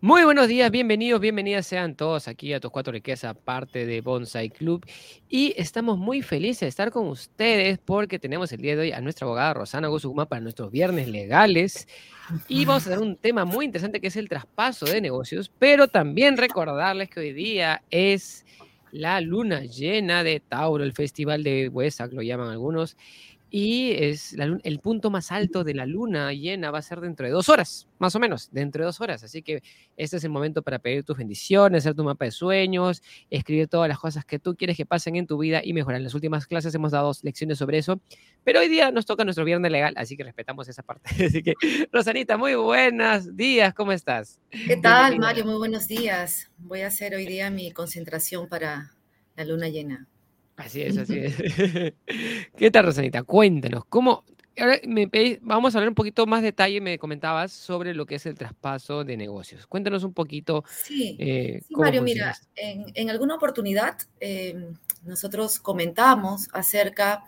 Muy buenos días, bienvenidos, bienvenidas sean todos aquí a Tus Cuatro Riquezas, parte de Bonsai Club. Y estamos muy felices de estar con ustedes porque tenemos el día de hoy a nuestra abogada Rosana Guzumá para nuestros viernes legales. Y vamos a tener un tema muy interesante que es el traspaso de negocios, pero también recordarles que hoy día es la luna llena de Tauro, el festival de Huesac, lo llaman algunos y es el punto más alto de la luna llena va a ser dentro de dos horas, más o menos, dentro de dos horas. Así que este es el momento para pedir tus bendiciones, hacer tu mapa de sueños, escribir todas las cosas que tú quieres que pasen en tu vida y mejorar. En las últimas clases hemos dado lecciones sobre eso, pero hoy día nos toca nuestro viernes legal, así que respetamos esa parte. Así que, Rosanita, muy buenos días, ¿cómo estás? ¿Qué tal, Mario? Muy buenos días. Voy a hacer hoy día mi concentración para la luna llena. Así es, así es. ¿Qué tal, Rosanita? Cuéntanos, ¿cómo? Ahora me vamos a hablar un poquito más detalle, me comentabas sobre lo que es el traspaso de negocios. Cuéntanos un poquito. Sí, eh, Mario, mira, en, alguna oportunidad em, nosotros comentamos acerca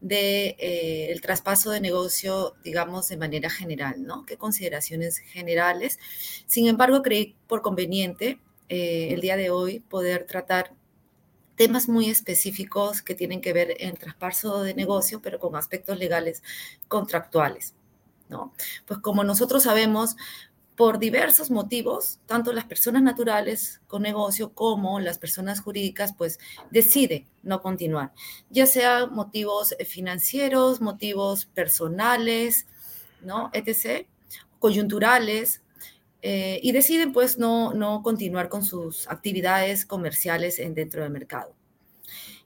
del de, eh, el traspaso de negocio, digamos, de manera general, ¿no? ¿Qué consideraciones generales? Sin embargo, creí por conveniente eh, el día de hoy poder tratar temas muy específicos que tienen que ver en traspaso de negocio, pero con aspectos legales contractuales. ¿no? Pues como nosotros sabemos, por diversos motivos, tanto las personas naturales con negocio como las personas jurídicas, pues deciden no continuar, ya sea motivos financieros, motivos personales, ¿no? etc., coyunturales, eh, y deciden pues no, no continuar con sus actividades comerciales en, dentro del mercado.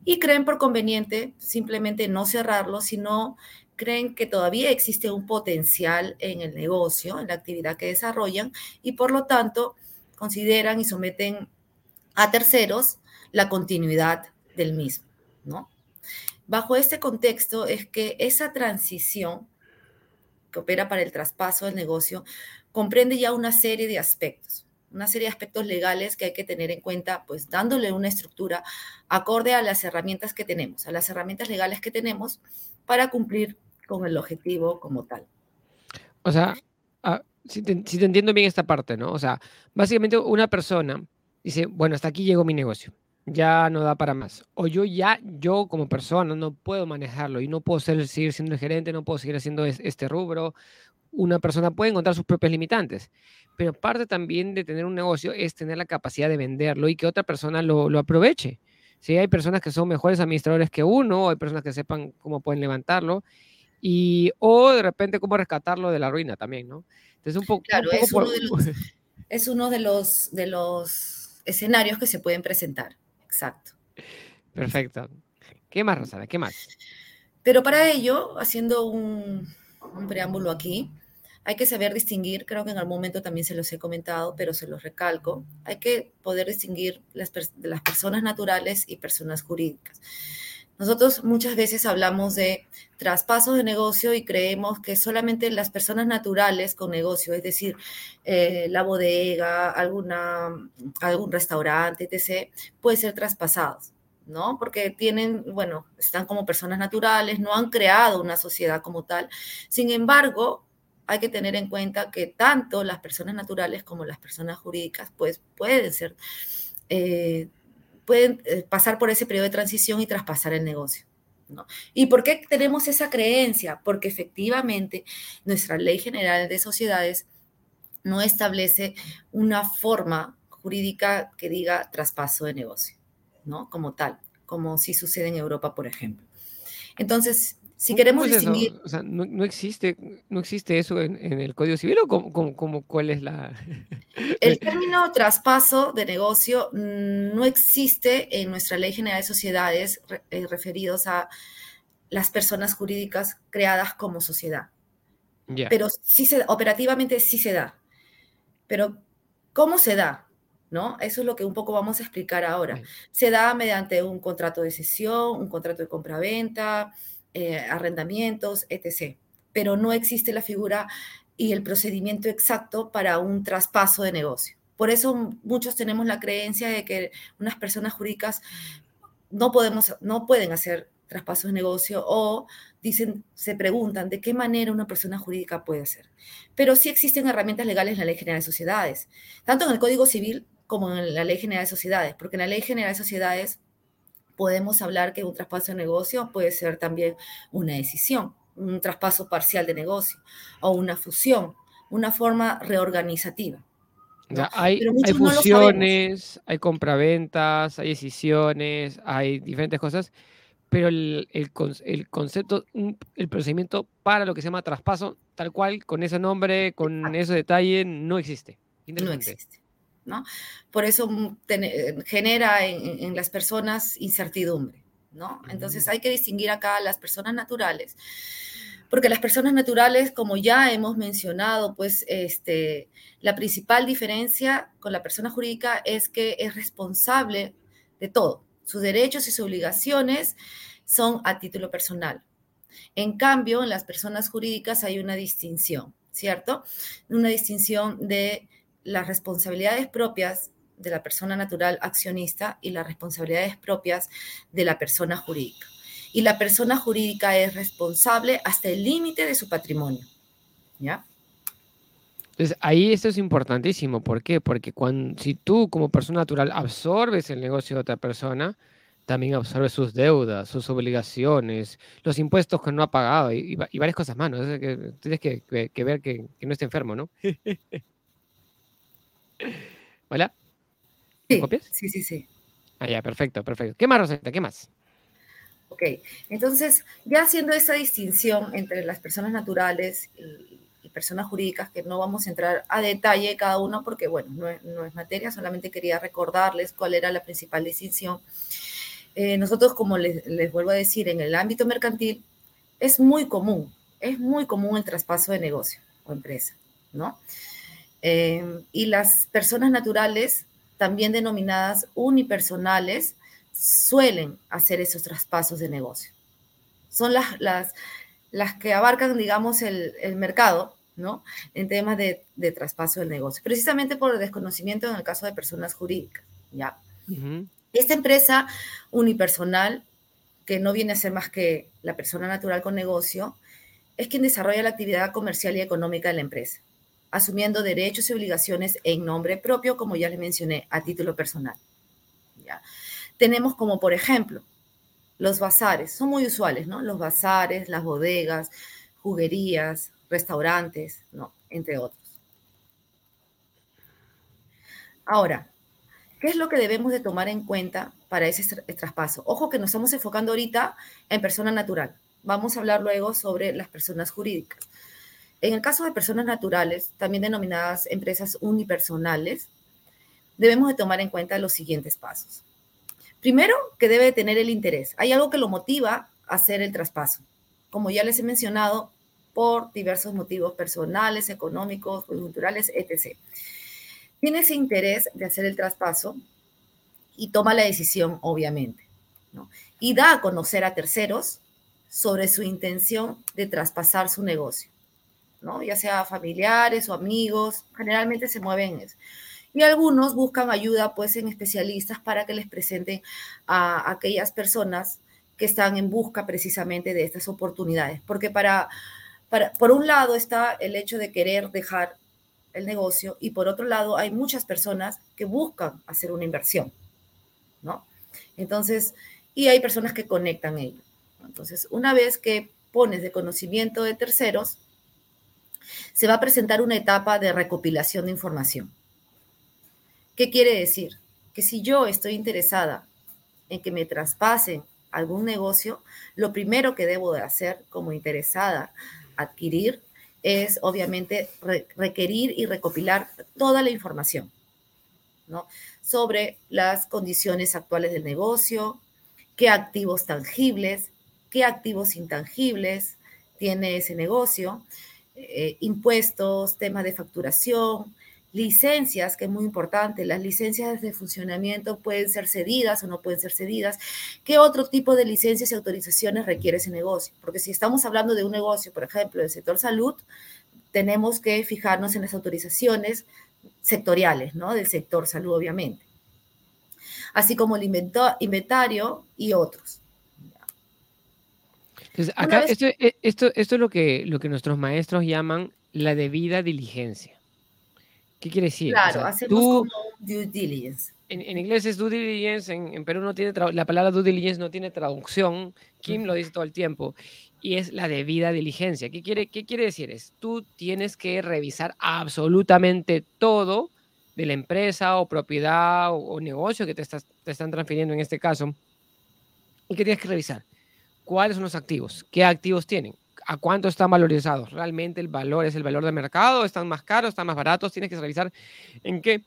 Y creen por conveniente simplemente no cerrarlo, sino creen que todavía existe un potencial en el negocio, en la actividad que desarrollan, y por lo tanto consideran y someten a terceros la continuidad del mismo, ¿no? Bajo este contexto es que esa transición que opera para el traspaso del negocio comprende ya una serie de aspectos, una serie de aspectos legales que hay que tener en cuenta, pues dándole una estructura acorde a las herramientas que tenemos, a las herramientas legales que tenemos para cumplir con el objetivo como tal. O sea, ah, si, te, entiendo bien esta parte, ¿no? O sea, básicamente una persona dice, bueno, hasta aquí llegó mi negocio, ya no da para más. O yo ya, yo como persona no puedo manejarlo y no puedo ser, seguir siendo el gerente, no puedo seguir haciendo este rubro una persona puede encontrar sus propios limitantes, pero parte también de tener un negocio es tener la capacidad de venderlo y que otra persona lo, aproveche. Si hay personas que son mejores administradores que uno, hay personas que sepan cómo pueden levantarlo, y, o de repente cómo rescatarlo de la ruina también, ¿no? Entonces, un poco... Claro, es, uno de los, es uno de los, de los escenarios que se pueden presentar, exacto. Perfecto. ¿Qué más, Rosana? ¿Qué más? Pero para ello, haciendo un, un preámbulo aquí, hay que saber distinguir, creo que en algún momento también se los he comentado, pero se los recalco, hay que poder distinguir las, personas naturales y personas jurídicas. Nosotros muchas veces hablamos de traspasos de negocio y creemos que solamente las personas naturales con negocio, es decir, eh, la bodega, alguna, algún restaurante, etc., puede ser traspasados. ¿no? Porque tienen, bueno, están como personas naturales, no han creado una sociedad como tal. Sin embargo, hay que tener en cuenta que tanto las personas naturales como las personas jurídicas, pues pueden ser, eh, pueden eh, pasar por ese periodo de transición y traspasar el negocio. ¿no? ¿Y por qué tenemos esa creencia? Porque efectivamente nuestra ley general de sociedades no establece una forma jurídica que diga traspaso de negocio, ¿no? Como tal, como si sucede en Europa, por ejemplo. Entonces, si queremos distinguir... O sea, no, existe, no existe eso en, el Código Civil o como, cuál es la... el término traspaso de negocio no existe en nuestra Ley General de Sociedades eh, referidos a las personas jurídicas creadas como sociedad. Pero sí se, operativamente sí se da. Pero, ¿cómo se da? ¿No? Eso es lo que un poco vamos a explicar ahora. Se da mediante un contrato de cesión, un contrato de compraventa, eh, arrendamientos, etc. Pero no existe la figura y el procedimiento exacto para un traspaso de negocio. Por eso muchos tenemos la creencia de que unas personas jurídicas no, podemos, no pueden hacer traspasos de negocio o dicen, se preguntan de qué manera una persona jurídica puede hacer. Pero sí existen herramientas legales en la Ley General de Sociedades, tanto en el Código Civil como en la Ley General de Sociedades, porque en la Ley General de Sociedades podemos hablar que un traspaso de negocio puede ser también una decisión, un traspaso parcial de negocio o una fusión, una forma reorganizativa. hay, hay fusiones, hay compraventas, hay decisiones, hay diferentes cosas, pero el, el, concepto, el procedimiento para lo que se llama traspaso, tal cual, con ese nombre, con ese detalle, no existe. No existe. ¿No? Por eso mm, eh, genera en, las personas incertidumbre. ¿no? Entonces hay que distinguir acá a las personas naturales, porque las personas naturales, como ya hemos mencionado, pues este, la principal diferencia con la persona jurídica es que es responsable de todo, sus derechos y sus obligaciones son a título personal. En cambio, en las personas jurídicas hay una distinción, ¿cierto? Una distinción de las responsabilidades propias de la persona natural accionista y las responsabilidades propias de la persona jurídica. Y la persona jurídica es responsable hasta el límite de su patrimonio. ¿Ya? Entonces, ahí esto es importantísimo. ¿Por qué? Porque cuando, si tú como persona natural absorbes el negocio de otra persona, también absorbes sus deudas, sus obligaciones, los impuestos que no ha pagado y, varias cosas más. ¿no? que tienes que, ver que, no esté enfermo, ¿no? ¿Hola? Sí, copias? sí, sí, sí. Ah, ya, perfecto, perfecto. ¿Qué más, Rosetta? ¿Qué más? Ok, entonces, ya haciendo esa distinción entre las personas naturales y personas jurídicas que no vamos a entrar a detalle cada uno porque, bueno, no es, materia, solamente quería recordarles cuál era la principal distinción. Eh, nosotros, como les, vuelvo a decir, en el ámbito mercantil es muy común, es muy común el traspaso de negocio o empresa, ¿no? Eh, y las personas naturales, también denominadas unipersonales, suelen hacer esos traspasos de negocio. Son las, las, las que abarcan, digamos, el, el mercado ¿no? En temas de, traspaso del negocio, precisamente por el desconocimiento en el caso de personas jurídicas, ¿ya? Esta empresa unipersonal, que no viene a ser más que la persona natural con negocio, es quien desarrolla la actividad comercial y económica de la empresa, asumiendo derechos y obligaciones en nombre propio, como ya les mencioné, a título personal. ¿ya? Tenemos como, por ejemplo, los bazares, son muy usuales, ¿no? Los bazares, las bodegas, juguerías, restaurantes, ¿no? entre otros. Ahora, ¿qué es lo que debemos de tomar en cuenta para ese traspaso? Ojo que nos estamos enfocando ahorita en persona natural. Vamos a hablar luego sobre las personas jurídicas. En el caso de personas naturales, también denominadas empresas unipersonales, debemos de tomar en cuenta los siguientes pasos. Primero, que debe tener el interés. Hay algo que lo motiva a hacer el traspaso. Como ya les he mencionado, por diversos motivos personales, económicos, culturales, etc. Tiene ese interés de hacer el traspaso y toma la decisión, obviamente, y da a conocer a terceros sobre su intención de traspasar su negocio, ¿no? ya sea familiares o amigos, generalmente se mueven. Y algunos buscan ayuda pues en especialistas para que les presenten a aquellas personas que están en busca precisamente de estas oportunidades, porque para por un lado está el hecho de querer dejar el negocio y por otro lado hay muchas personas que buscan hacer una inversión, ¿no? Entonces, y hay personas que conectan ello. Entonces, una vez que pones de conocimiento de terceros, se va a presentar una etapa de recopilación de información. ¿Qué quiere decir? Que si yo estoy interesada en que me traspasen algún negocio, lo primero que debo de hacer como interesada adquirir es obviamente requerir y recopilar toda la información ¿no? sobre las condiciones actuales del negocio, qué activos tangibles, qué activos intangibles tiene ese negocio, eh, impuestos, temas de facturación, licencias, que es muy importante, las licencias de funcionamiento pueden ser cedidas o no pueden ser cedidas. ¿Qué otro tipo de licencias y autorizaciones requiere ese negocio? Porque si estamos hablando de un negocio, por ejemplo, del sector salud, tenemos que fijarnos en las autorizaciones sectoriales, ¿no? Del sector salud, obviamente. Así como el inventario y otros. Entonces, acá, esto, e, esto, esto, es lo que, lo que nuestros maestros llaman la debida diligencia. ¿Qué quiere decir? Claro, hacemos como due diligence. En, inglés es due diligence, en, Perú no tiene la palabra due diligence no tiene traducción, Kim lo dice todo el tiempo, y es la debida diligencia. ¿Qué quiere, qué quiere decir? Es tú tienes que revisar absolutamente todo de la empresa o propiedad o, negocio que te, estás, te están transfiriendo en este caso. ¿Y qué tienes que revisar? ¿Cuáles son los activos? ¿Qué activos tienen? ¿A cuánto están valorizados? ¿Realmente el valor es el valor de mercado? ¿Están más caros? ¿Están más baratos? Tienes que revisar en qué,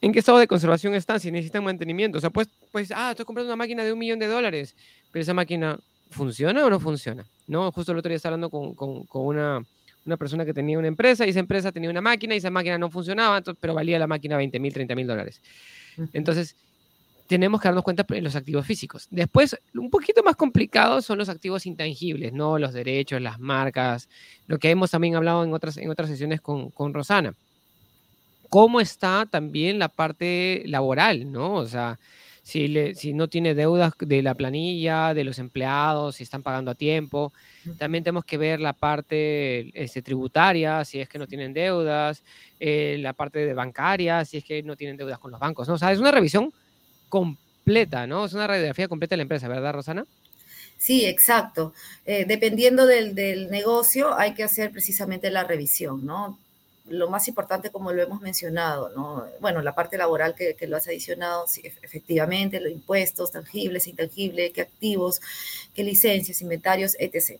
en qué estado de conservación están, si necesitan mantenimiento. O sea, pues, pues, ah, estoy comprando una máquina de un millón de dólares, pero esa máquina funciona o no funciona. No, justo el otro día estaba hablando con, con, con una una persona que tenía una empresa y esa empresa tenía una máquina y esa máquina no funcionaba, pero valía la máquina 20 mil, 30 mil dólares. Entonces, tenemos que darnos cuenta de los activos físicos. Después, un poquito más complicados son los activos intangibles, ¿no? Los derechos, las marcas, lo que hemos también hablado en otras, en otras sesiones con, con Rosana. ¿Cómo está también la parte laboral, ¿no? O sea, si, le, si no tiene deudas de la planilla, de los empleados, si están pagando a tiempo. También tenemos que ver la parte este, tributaria, si es que no tienen deudas, eh, la parte de bancaria, si es que no tienen deudas con los bancos. ¿no? O sea, es una revisión completa, ¿no? Es una radiografía completa de la empresa, ¿verdad, Rosana? Sí, exacto. Eh, dependiendo del, negocio, hay que hacer precisamente la revisión, ¿no? lo más importante, como lo hemos mencionado, ¿no? Bueno, la parte laboral que, lo has adicionado, sí, efectivamente, los impuestos tangibles, intangibles, qué activos, qué licencias, inventarios, etc.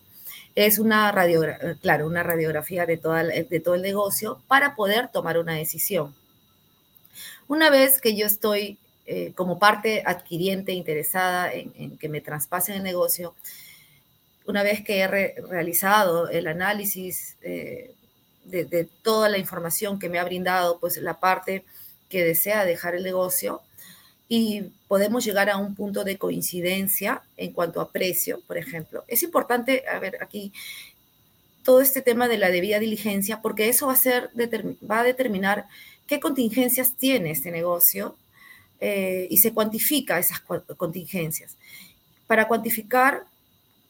Es una radiografía, claro, una radiografía de todo el negocio para poder tomar una decisión. Una vez que yo estoy eh, como parte adquiriente interesada en, que me traspasen el negocio, una vez que he realizado el análisis eh, de, toda la información que me ha brindado, pues la parte que desea dejar el negocio y podemos llegar a un punto de coincidencia en cuanto a precio, por ejemplo. Es importante, a ver, aquí todo este tema de la debida diligencia, porque eso va a, ser, va a determinar qué contingencias tiene este negocio eh, y se cuantifica esas contingencias. Para cuantificar,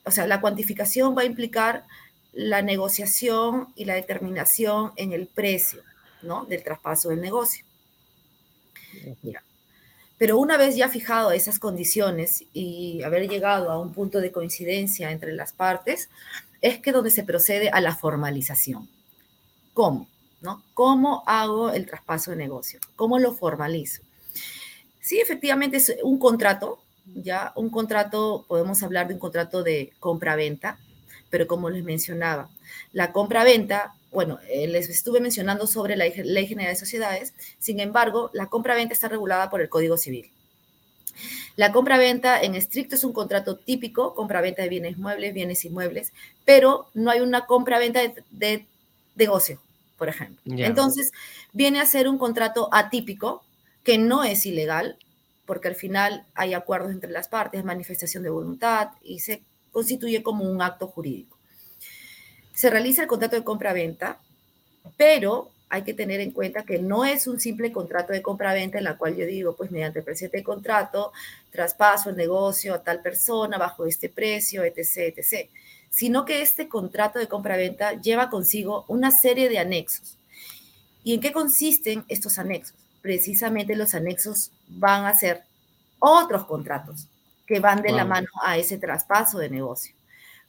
o sea, la cuantificación va a implicar la negociación y la determinación en el precio ¿no? del traspaso del negocio. Pero una vez ya fijado esas condiciones y haber llegado a un punto de coincidencia entre las partes, es que donde se procede a la formalización. ¿Cómo? ¿No? ¿Cómo hago el traspaso de negocio? ¿Cómo lo formalizo? Sí, efectivamente es un contrato, ya un contrato, podemos hablar de un contrato de compra-venta, pero como les mencionaba, la compra-venta, bueno, eh, les estuve mencionando sobre la Ley General de Sociedades, sin embargo, la compra-venta está regulada por el Código Civil. La compra-venta en estricto es un contrato típico, compra-venta de bienes muebles, bienes inmuebles, pero no hay una compra-venta de, negocio, por ejemplo. Entonces, viene a ser un contrato atípico que no es ilegal, porque al final hay acuerdos entre las partes, manifestación de voluntad y se constituye como un acto jurídico. Se realiza el contrato de compra-venta, pero hay que tener en cuenta que no es un simple contrato de compra-venta en la cual yo digo, pues mediante presente contrato, traspaso el negocio a tal persona bajo este precio, etc., etc., sino que este contrato de compra-venta lleva consigo una serie de anexos. ¿Y en qué consisten estos anexos? Precisamente los anexos van a ser otros contratos que van de la mano a ese traspaso de negocio.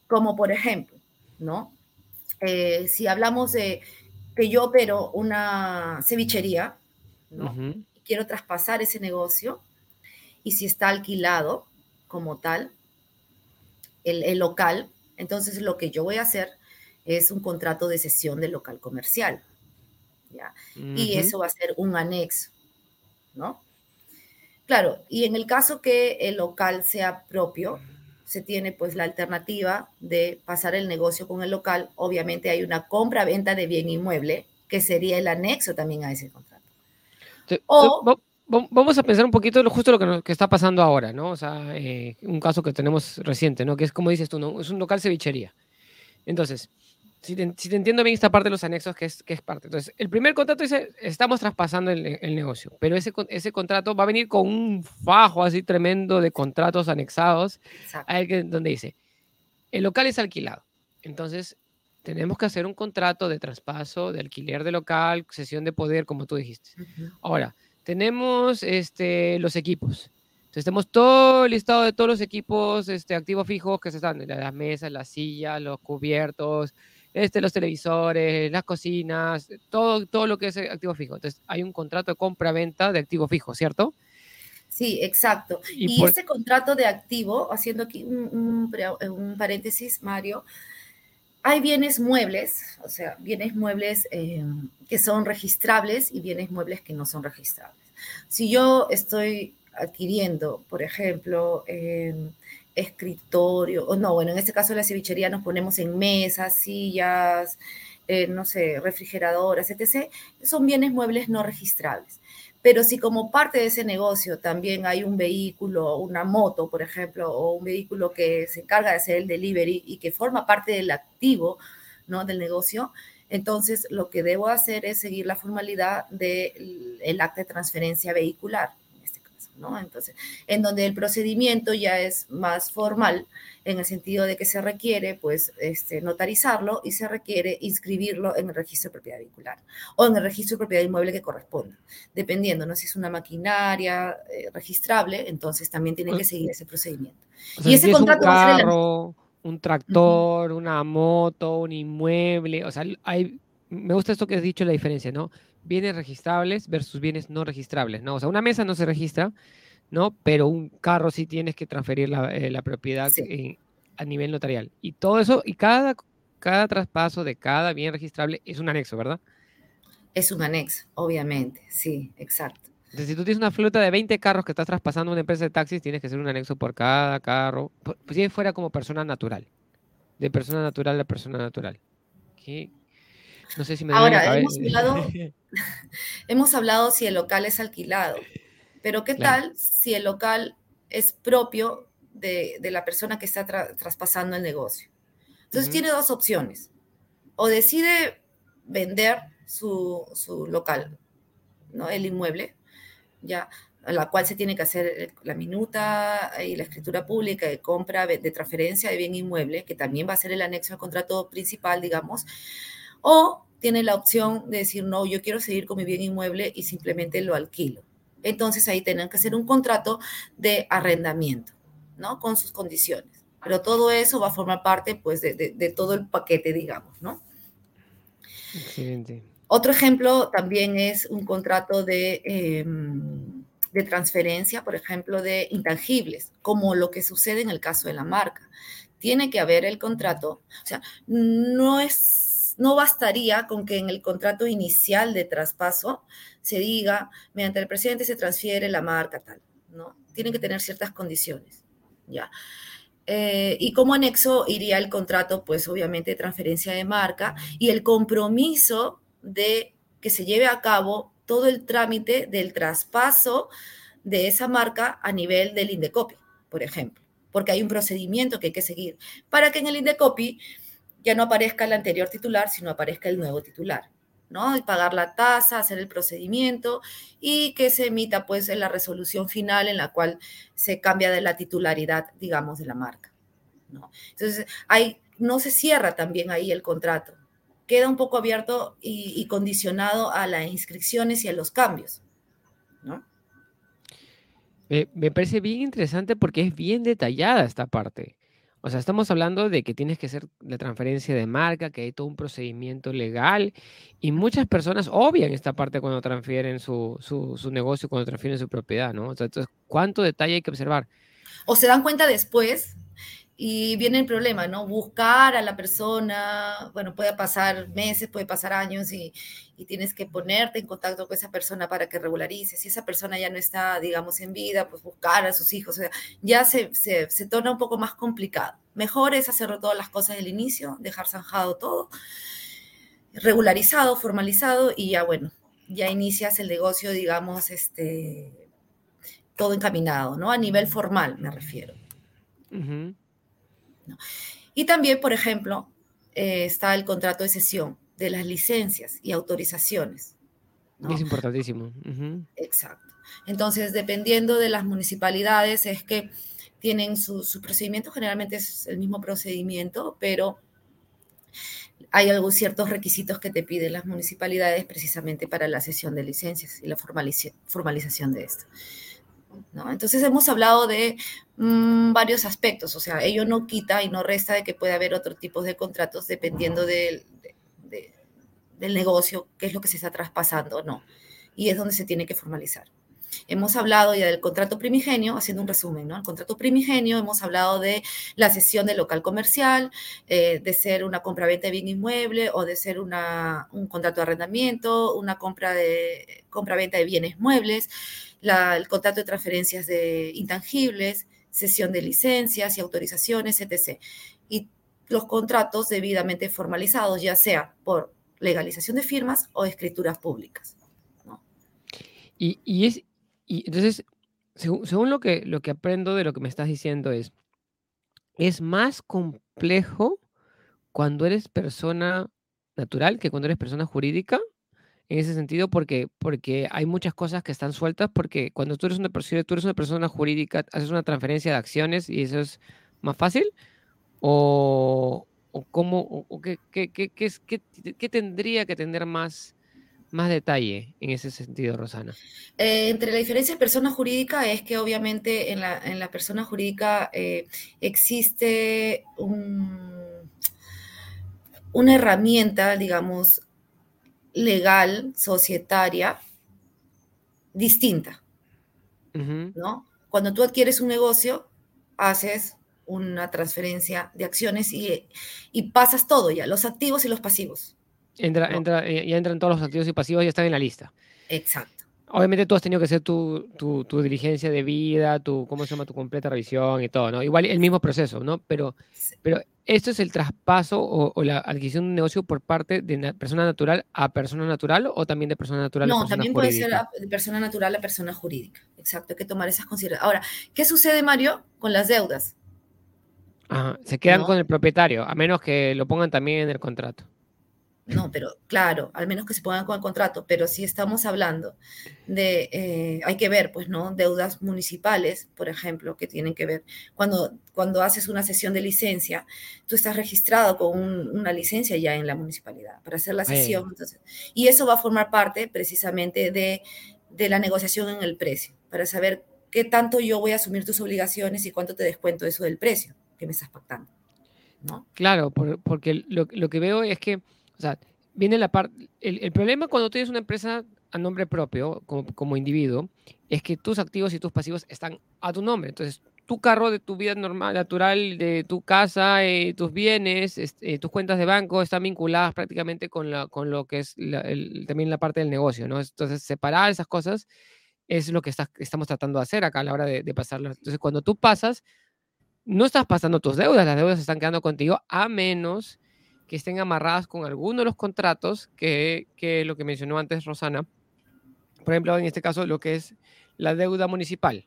Como por ejemplo, ¿no? Eh, si hablamos de que yo opero una cevichería, ¿no? quiero traspasar ese negocio, y si está alquilado como tal, el, local, entonces lo que yo voy a hacer es un contrato de cesión del local comercial. ¿Ya? Y eso va a ser un anexo, ¿no? Claro, y en el caso que el local sea propio, se tiene pues la alternativa de pasar el negocio con el local. Obviamente hay una compra-venta de bien inmueble, que sería el anexo también a ese contrato. vamos a pensar un poquito lo, justo lo que, está pasando ahora, ¿no? O sea, eh, un caso que tenemos reciente, ¿no? Que es como dices tú, ¿no? Es un local cevichería. Entonces, si te, entiendo bien esta parte de los anexos, que es, que es parte. Entonces, el primer contrato dice, estamos traspasando el, el, negocio, pero ese, ese contrato va a venir con un fajo así tremendo de contratos anexados, que, donde dice, el local es alquilado. Entonces, tenemos que hacer un contrato de traspaso, de alquiler de local, sesión de poder, como tú dijiste. Ahora, tenemos este, los equipos. Entonces, tenemos todo el listado de todos los equipos este, activos fijos que se están, las mesas, las sillas, los cubiertos, este, los televisores, las cocinas, todo, todo lo que es activo fijo. Entonces, hay un contrato de compra-venta de activo fijo, ¿cierto? Sí, exacto. Y, ese contrato de activo, haciendo aquí un, paréntesis, Mario, hay bienes muebles, o sea, bienes muebles eh, que son registrables y bienes muebles que no son registrables. Si yo estoy adquiriendo, por ejemplo, eh, escritorio, o no, bueno, en este caso la cevichería nos ponemos en mesas, sillas, eh, no sé, refrigeradoras, etc., son bienes muebles no registrables. Pero si como parte de ese negocio también hay un vehículo, una moto, por ejemplo, o un vehículo que se encarga de hacer el delivery y que forma parte del activo ¿no? del negocio, entonces lo que debo hacer es seguir la formalidad del acta de transferencia vehicular. Entonces, en donde el procedimiento ya es más formal, en el sentido de que se requiere, pues, este, notarizarlo y se requiere inscribirlo en el registro de propiedad vehicular o en el registro de propiedad inmueble que corresponda, dependiendo, ¿no? Si es una maquinaria eh, registrable, entonces también tiene que seguir ese procedimiento. y ese contrato un carro, un tractor, una moto, un inmueble, o sea, hay, me gusta esto que has dicho, la diferencia, ¿no? Bienes registrables versus bienes no registrables, ¿no? O sea, una mesa no se registra, ¿no? Pero un carro sí tienes que transferir la, eh, propiedad a nivel notarial. Y todo eso, y cada, cada traspaso de cada bien registrable es un anexo, ¿verdad? Es un anexo, obviamente, sí, exacto. Entonces, si tú tienes una flota de 20 carros que estás traspasando a una empresa de taxis, tienes que hacer un anexo por cada carro, pues si fuera como persona natural, de persona natural a persona natural. ¿Qué, no sé si me Ahora, hemos hablado, hemos hablado si el local es alquilado, pero ¿qué tal si el local es propio de, la persona que está traspasando el negocio? Entonces tiene dos opciones. O decide vender su, local, ¿no? El inmueble, ya, a la cual se tiene que hacer la minuta y la escritura pública de compra, de transferencia de bien inmueble, que también va a ser el anexo al contrato principal, digamos, o tiene la opción de decir, no, yo quiero seguir con mi bien inmueble y simplemente lo alquilo. Entonces ahí tienen que hacer un contrato de arrendamiento, ¿no? Con sus condiciones. Pero todo eso va a formar parte, pues, de, todo el paquete, digamos, ¿no? Excelente. Otro ejemplo también es un contrato de, em, de transferencia, por ejemplo, de intangibles, como lo que sucede en el caso de la marca. Tiene que haber el contrato, o sea, no es no bastaría con que en el contrato inicial de traspaso se diga, mediante el presidente se transfiere la marca tal, ¿no? Tienen que tener ciertas condiciones, ¿ya? Eh, y como anexo iría el contrato, pues obviamente de transferencia de marca y el compromiso de que se lleve a cabo todo el trámite del traspaso de esa marca a nivel del Indecopi, por ejemplo, porque hay un procedimiento que hay que seguir para que en el Indecopi ya no aparezca el anterior titular, sino aparezca el nuevo titular, ¿no? Y pagar la tasa, hacer el procedimiento y que se emita pues la resolución final en la cual se cambia de la titularidad, digamos, de la marca, ¿no? Entonces, no se cierra también ahí el contrato, queda un poco abierto y, y condicionado a las inscripciones y a los cambios, ¿no? me parece bien interesante porque es bien detallada esta parte. O sea, estamos hablando de que tienes que hacer la transferencia de marca, que hay todo un procedimiento legal y muchas personas obvian esta parte cuando transfieren su, su, negocio, cuando transfieren su propiedad, ¿no? O sea, entonces, ¿cuánto detalle hay que observar? O se dan cuenta después y viene el problema, ¿no? Buscar a la persona, bueno, puede pasar meses, puede pasar años y, tienes que ponerte en contacto con esa persona para que regularice. Si esa persona ya no está, digamos, en vida, pues buscar a sus hijos, o sea, ya se, se, se torna un poco más complicado. Mejor es hacerlo todas las cosas del inicio, dejar zanjado todo, regularizado, formalizado y ya, bueno, ya inicias el negocio, digamos, este, todo encaminado, ¿no? A nivel formal, me refiero. Y también, por ejemplo, eh, está el contrato de cesión de las licencias y autorizaciones. Es importantísimo. Exacto. Entonces, dependiendo de las municipalidades, es que tienen su, su procedimiento, generalmente es el mismo procedimiento, pero hay algunos ciertos requisitos que te piden las municipalidades precisamente para la cesión de licencias y la formalización de esto. ¿No? Entonces hemos hablado de mm, varios aspectos, o sea, ello no quita y no resta de que puede haber otro tipo de contratos dependiendo del, del negocio, qué es lo que se está traspasando, no. Y es donde se tiene que formalizar. Hemos hablado ya del contrato primigenio, haciendo un resumen, ¿no? El contrato primigenio, hemos hablado de la cesión del local comercial, eh, de ser una compra-venta de bien inmueble o de ser una, un contrato de arrendamiento, una compra de compra-venta de bienes muebles, el contrato de transferencias de intangibles, cesión de licencias y autorizaciones, etc. Y los contratos debidamente formalizados, ya sea por legalización de firmas o escrituras públicas. Y, y, es, y entonces, según, lo, que, lo que aprendo de lo que me estás diciendo es, es más complejo cuando eres persona natural que cuando eres persona jurídica, en ese sentido, porque, porque hay muchas cosas que están sueltas, porque cuando tú eres, una, persona, tú eres una persona jurídica, haces una transferencia de acciones y eso es más fácil, o, o cómo, o, qué, qué, qué, qué, tendría que tener más más detalle en ese sentido, Rosana? Eh, entre la diferencia de persona jurídica es que obviamente en la, en la persona jurídica eh, existe un, una herramienta, digamos, legal, societaria, distinta. ¿no? Cuando tú adquieres un negocio, haces una transferencia de acciones y, y pasas todo ya, los activos y los pasivos. Entra, entra, eh, ya entran todos los activos y pasivos, ya están en la lista. Exacto. Obviamente tú has tenido que hacer tu, tu, tu, diligencia de vida, tu, ¿cómo se llama? Tu completa revisión y todo, ¿no? Igual el mismo proceso, ¿no? Pero, pero esto es el traspaso o, la adquisición de un negocio por parte de persona natural a persona natural o también de persona natural a persona jurídica. No, también puede ser de persona natural a persona jurídica. Exacto, hay que tomar esas consideraciones. Ahora, ¿qué sucede, Mario, con las deudas? Ajá, se quedan con el propietario, a menos que lo pongan también en el contrato. No, pero claro, al menos que se pongan con el contrato, pero si estamos hablando de, eh, hay que ver, pues, ¿no? Deudas municipales, por ejemplo, que tienen que ver, cuando, cuando haces una sesión de licencia, tú estás registrado con una licencia ya en la municipalidad para hacer la sesión, entonces, y eso va a formar parte precisamente de, de la negociación en el precio, para saber qué tanto yo voy a asumir tus obligaciones y cuánto te descuento eso del precio que me estás pactando, ¿no? Claro, porque lo, lo que veo es que sea, viene la parte. El, problema cuando tienes una empresa a nombre propio, como, como, individuo, es que tus activos y tus pasivos están a tu nombre. Entonces, tu carro de tu vida normal, natural, de tu casa, eh, tus bienes, este, tus cuentas de banco están vinculadas prácticamente con, la, con lo que es también la parte del negocio, ¿no? Entonces, separar esas cosas es lo que estamos tratando de hacer acá a la hora de, de. Entonces, cuando tú pasas, no estás pasando tus deudas, las deudas están quedando contigo, a menos que estén amarradas con alguno de los contratos que, que lo que mencionó antes Rosana. Por ejemplo, en este caso, lo que es la deuda municipal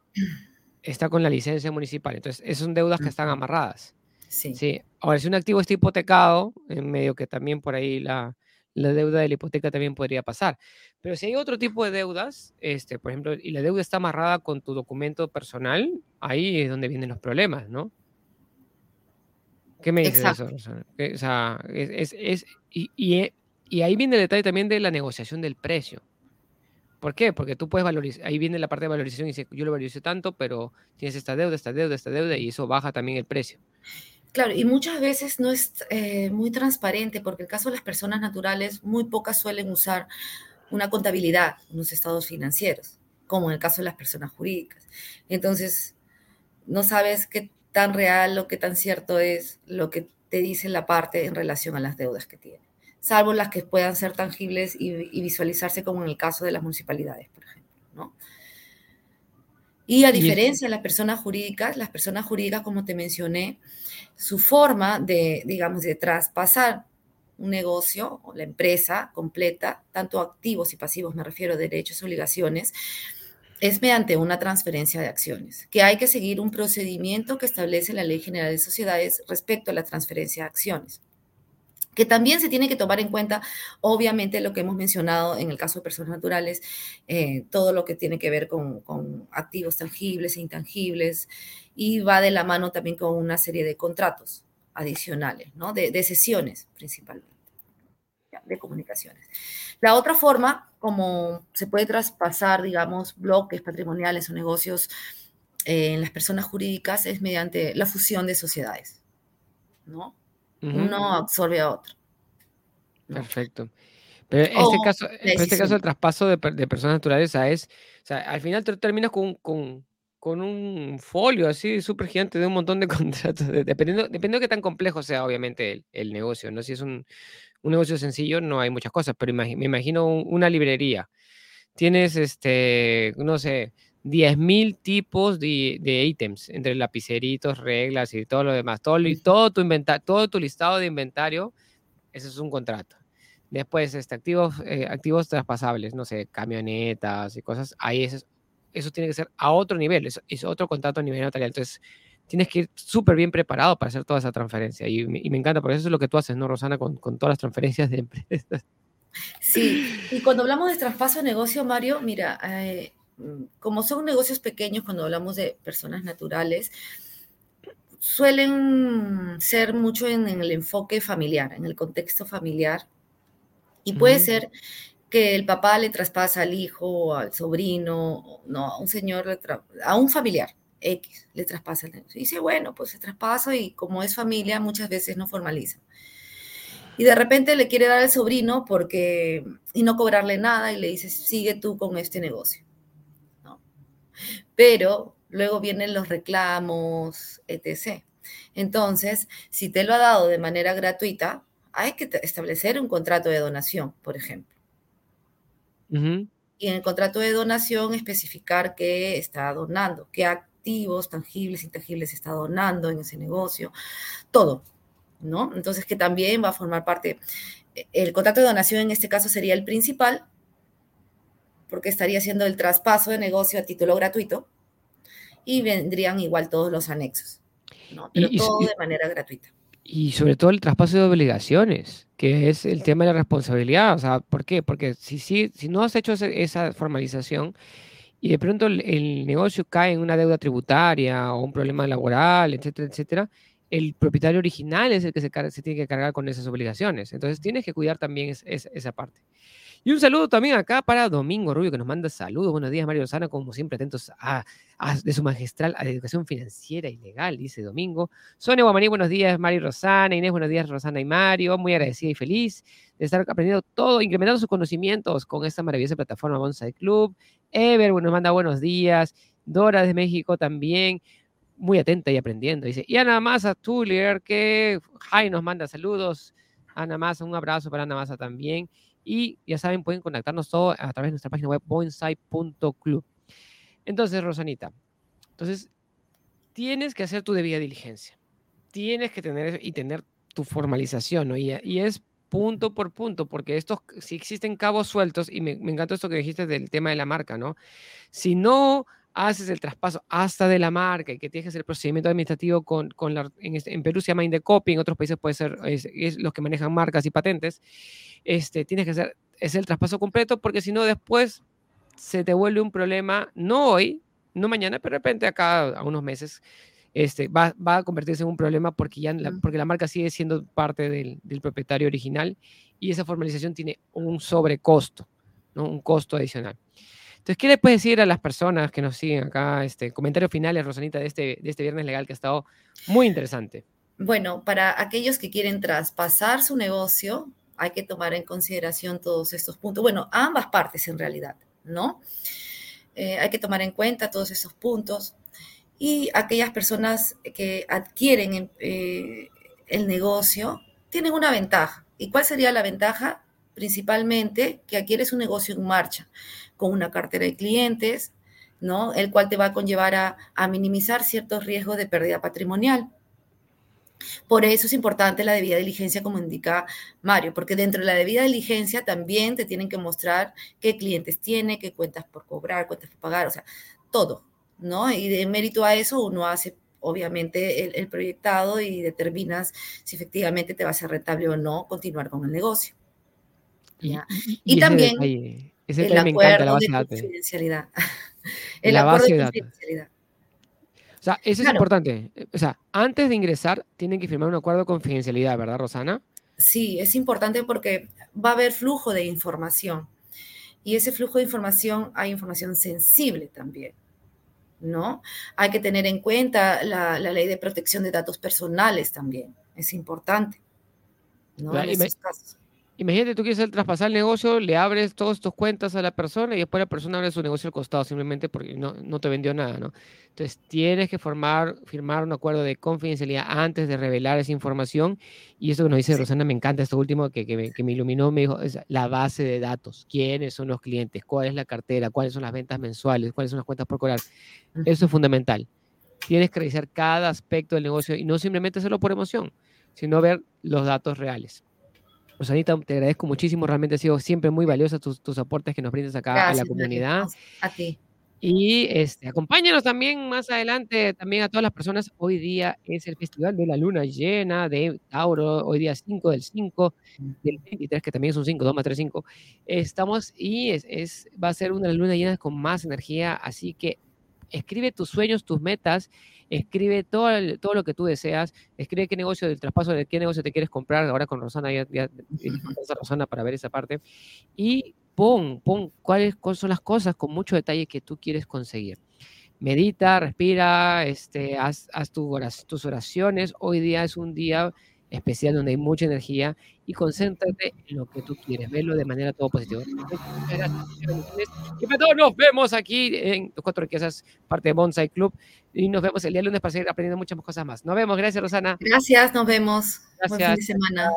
está con la licencia municipal. Entonces, esas son deudas que están amarradas. Sí. sí. Ahora, si un activo está hipotecado, en medio que también por ahí la, la deuda de la hipoteca también podría pasar. Pero si hay otro tipo de deudas, este, por ejemplo, y la deuda está amarrada con tu documento personal, ahí es donde vienen los problemas, ¿no? ¿Qué me dices eso? O sea, es, es, y, y, y, ahí viene el detalle también de la negociación del precio. ¿Por qué? Porque tú puedes valorizar, ahí viene la parte de valorización y dice, yo lo valorizo tanto, pero tienes esta deuda, esta deuda, esta deuda, y eso baja también el precio. Claro, y muchas veces no es eh, muy transparente, porque el caso de las personas naturales, muy pocas suelen usar una contabilidad, unos estados financieros, como en el caso de las personas jurídicas. Entonces, no sabes qué tan real o qué tan cierto es lo que te dice la parte en relación a las deudas que tiene, salvo las que puedan ser tangibles y, visualizarse como en el caso de las municipalidades, por ejemplo, ¿no? Y a diferencia de las personas jurídicas, las personas jurídicas, como te mencioné, su forma de, digamos, de traspasar un negocio o la empresa completa, tanto activos y pasivos, me refiero a derechos y obligaciones, es mediante una transferencia de acciones, que hay que seguir un procedimiento que establece la Ley General de Sociedades respecto a la transferencia de acciones. que también se tiene que tomar en cuenta, obviamente, lo que hemos mencionado en el caso de personas naturales, eh, todo lo que tiene que ver con, activos tangibles e intangibles, y va de la mano también con una serie de contratos adicionales, ¿no? De, de sesiones principalmente, de comunicaciones. La otra forma, como se puede traspasar, digamos, bloques patrimoniales o negocios eh, en las personas jurídicas, es mediante la fusión de sociedades, ¿no? Uno absorbe a otro. Perfecto. Pero este caso, este caso del traspaso de, personas naturales es, o sea, al final te terminas con, con, con un folio así súper gigante de un montón de contratos, dependiendo, dependiendo de qué tan complejo sea obviamente el, el negocio, ¿no? Si es un, un, negocio sencillo no hay muchas cosas, pero me imagino una librería. Tienes, este, no sé, 10.000 tipos de, de, ítems, entre lapiceritos, reglas y todo lo demás. Todo, todo, tu inventario, todo tu listado de inventario, eso es un contrato. Después, este, activos, eh, activos traspasables, no sé, camionetas y cosas, ahí eso, eso tiene que ser a otro nivel, es, es otro contrato a nivel notarial. Entonces, tienes que ir súper bien preparado para hacer toda esa transferencia. Y, y, me encanta, porque eso es lo que tú haces, ¿no, Rosana? Con, con todas las transferencias de empresas. Sí, y cuando hablamos de traspaso de negocio, Mario, mira, eh, Mm, como son negocios pequeños, cuando hablamos de personas naturales, suelen ser mucho en, el enfoque familiar, en el contexto familiar. Y puede ser que el papá le traspasa al hijo, al sobrino, no, a un señor, a un familiar X, le traspasa el negocio. Y dice, bueno, pues se traspasa y como es familia, muchas veces no formaliza. Y de repente le quiere dar al sobrino porque, y no cobrarle nada y le dice, sigue tú con este negocio pero luego vienen los reclamos, etc. Entonces, si te lo ha dado de manera gratuita, hay que establecer un contrato de donación, por ejemplo. Y en el contrato de donación especificar qué está donando, qué activos tangibles, intangibles está donando en ese negocio, todo, ¿no? Entonces, que también va a formar parte, el contrato de donación en este caso sería el principal, porque estaría haciendo el traspaso de negocio a título gratuito y vendrían igual todos los anexos, ¿no? pero todo de manera gratuita. Y sobre todo el traspaso de obligaciones, que es el tema de la responsabilidad. O sea, ¿por qué? Porque si, si, si no has hecho esa formalización y de pronto el, negocio cae en una deuda tributaria o un problema laboral, etcétera, etcétera, el propietario original es el que se, tiene que cargar con esas obligaciones. Entonces tienes que cuidar también esa parte. Y un saludo también acá para Domingo Rubio, que nos manda saludos. Buenos días, Mario Lozano, como siempre, atentos a, de su magistral a educación financiera y legal, dice Domingo. Sonia Guamaní, buenos días, Mario Rosana. Inés, buenos días, Rosana y Mario. Muy agradecida y feliz de estar aprendiendo todo, incrementando sus conocimientos con esta maravillosa plataforma Bonsai Club. Ever nos manda buenos días. Dora de México también muy atenta y aprendiendo. Dice, y Ana Masa Tuller, que Jai nos manda saludos. Ana Masa, un abrazo para Ana Masa también. Y ya saben, pueden contactarnos todo a través de nuestra página web bonsai.club. Entonces, Rosanita, entonces tienes que hacer tu debida diligencia. Tienes que tener y tener tu formalización, ¿no? Y, es punto por punto, porque estos, si existen cabos sueltos, y me, me encantó esto que dijiste del tema de la marca, ¿no? Si no haces el traspaso hasta de la marca y que tienes que hacer el procedimiento administrativo con, con la, en, este, en, Perú se llama Indecopy, en otros países puede ser es, los que manejan marcas y patentes, este, tienes que hacer es el traspaso completo porque si no después se te vuelve un problema, no hoy, no mañana, pero de repente acá a unos meses este, va, va a convertirse en un problema porque, ya la, porque la marca sigue siendo parte del, del propietario original y esa formalización tiene un sobrecosto, ¿no? un costo adicional. Entonces, ¿qué le puedes decir a las personas que nos siguen acá? Este, comentarios finales, Rosanita, de este, de este viernes legal que ha estado muy interesante. Bueno, para aquellos que quieren traspasar su negocio, hay que tomar en consideración todos estos puntos. Bueno, ambas partes en realidad, ¿no? Eh, hay que tomar en cuenta todos esos puntos. Y aquellas personas que adquieren eh, el negocio tienen una ventaja. ¿Y cuál sería la ventaja? Principalmente que adquieres un negocio en marcha con una cartera de clientes, ¿no? El cual te va a conllevar a, minimizar ciertos riesgos de pérdida patrimonial. Por eso es importante la debida diligencia, como indica Mario, porque dentro de la debida diligencia también te tienen que mostrar qué clientes tiene, qué cuentas por cobrar, cuentas por pagar, o sea, todo, ¿no? Y de mérito a eso uno hace obviamente el, proyectado y determinas si efectivamente te va a ser rentable o no continuar con el negocio. Y, también el acuerdo de confidencialidad. El la acuerdo base de, confidencialidad. O sea, eso es importante. O sea, antes de ingresar tienen que firmar un acuerdo de confidencialidad, ¿verdad, Rosana? Sí, es importante porque va a haber flujo de información. Y ese flujo de información, hay información sensible también. ¿no? Hay que tener en cuenta la, ley de protección de datos personales también, es importante, ¿no? En esos casos. Imagínate, tú quieres traspasar el negocio, le abres todas tus cuentas a la persona y después la persona abre su negocio al costado simplemente porque no, no te vendió nada, ¿no? Entonces tienes que formar, firmar un acuerdo de confidencialidad antes de revelar esa información. Y eso que nos dice Rosana, me encanta esto último que, que, me, que me iluminó, me dijo, es la base de datos. ¿Quiénes son los clientes? ¿Cuál es la cartera? ¿Cuáles son las ventas mensuales? ¿Cuáles son las cuentas por cobrar? Eso es fundamental. Tienes que revisar cada aspecto del negocio y no simplemente hacerlo por emoción, sino ver los datos reales. Rosanita, te agradezco muchísimo, realmente ha sido siempre muy valiosa tus, tus aportes que nos brindas acá a la comunidad. A ti. Y este, acompáñanos también más adelante, también a todas las personas. Hoy día es el Festival de la Luna Llena de Tauro, hoy día 5 del 5, del 23, que también es un 5, 2 más 3, 5. Estamos y es, es, va a ser una lunas llenas con más energía, así que escribe tus sueños, tus metas escribe todo, todo lo que tú deseas, escribe qué negocio del traspaso, de qué negocio te quieres comprar, ahora con Rosana, ya, ya, Rosana para ver esa parte, y pon, pon cuáles, son las cosas con mucho detalle que tú quieres conseguir. Medita, respira, este, haz, haz tus oraciones. Hoy día es un día especial donde hay mucha energía y concéntrate en lo que tú quieres, verlo de manera todo positiva. Y para todos nos vemos aquí en Los Cuatro Riquezas, parte de Bonsai Club, y nos vemos el día lunes para seguir aprendiendo muchas cosas más. Nos vemos, gracias Rosana. Gracias, nos vemos. Gracias. Buen fin de semana.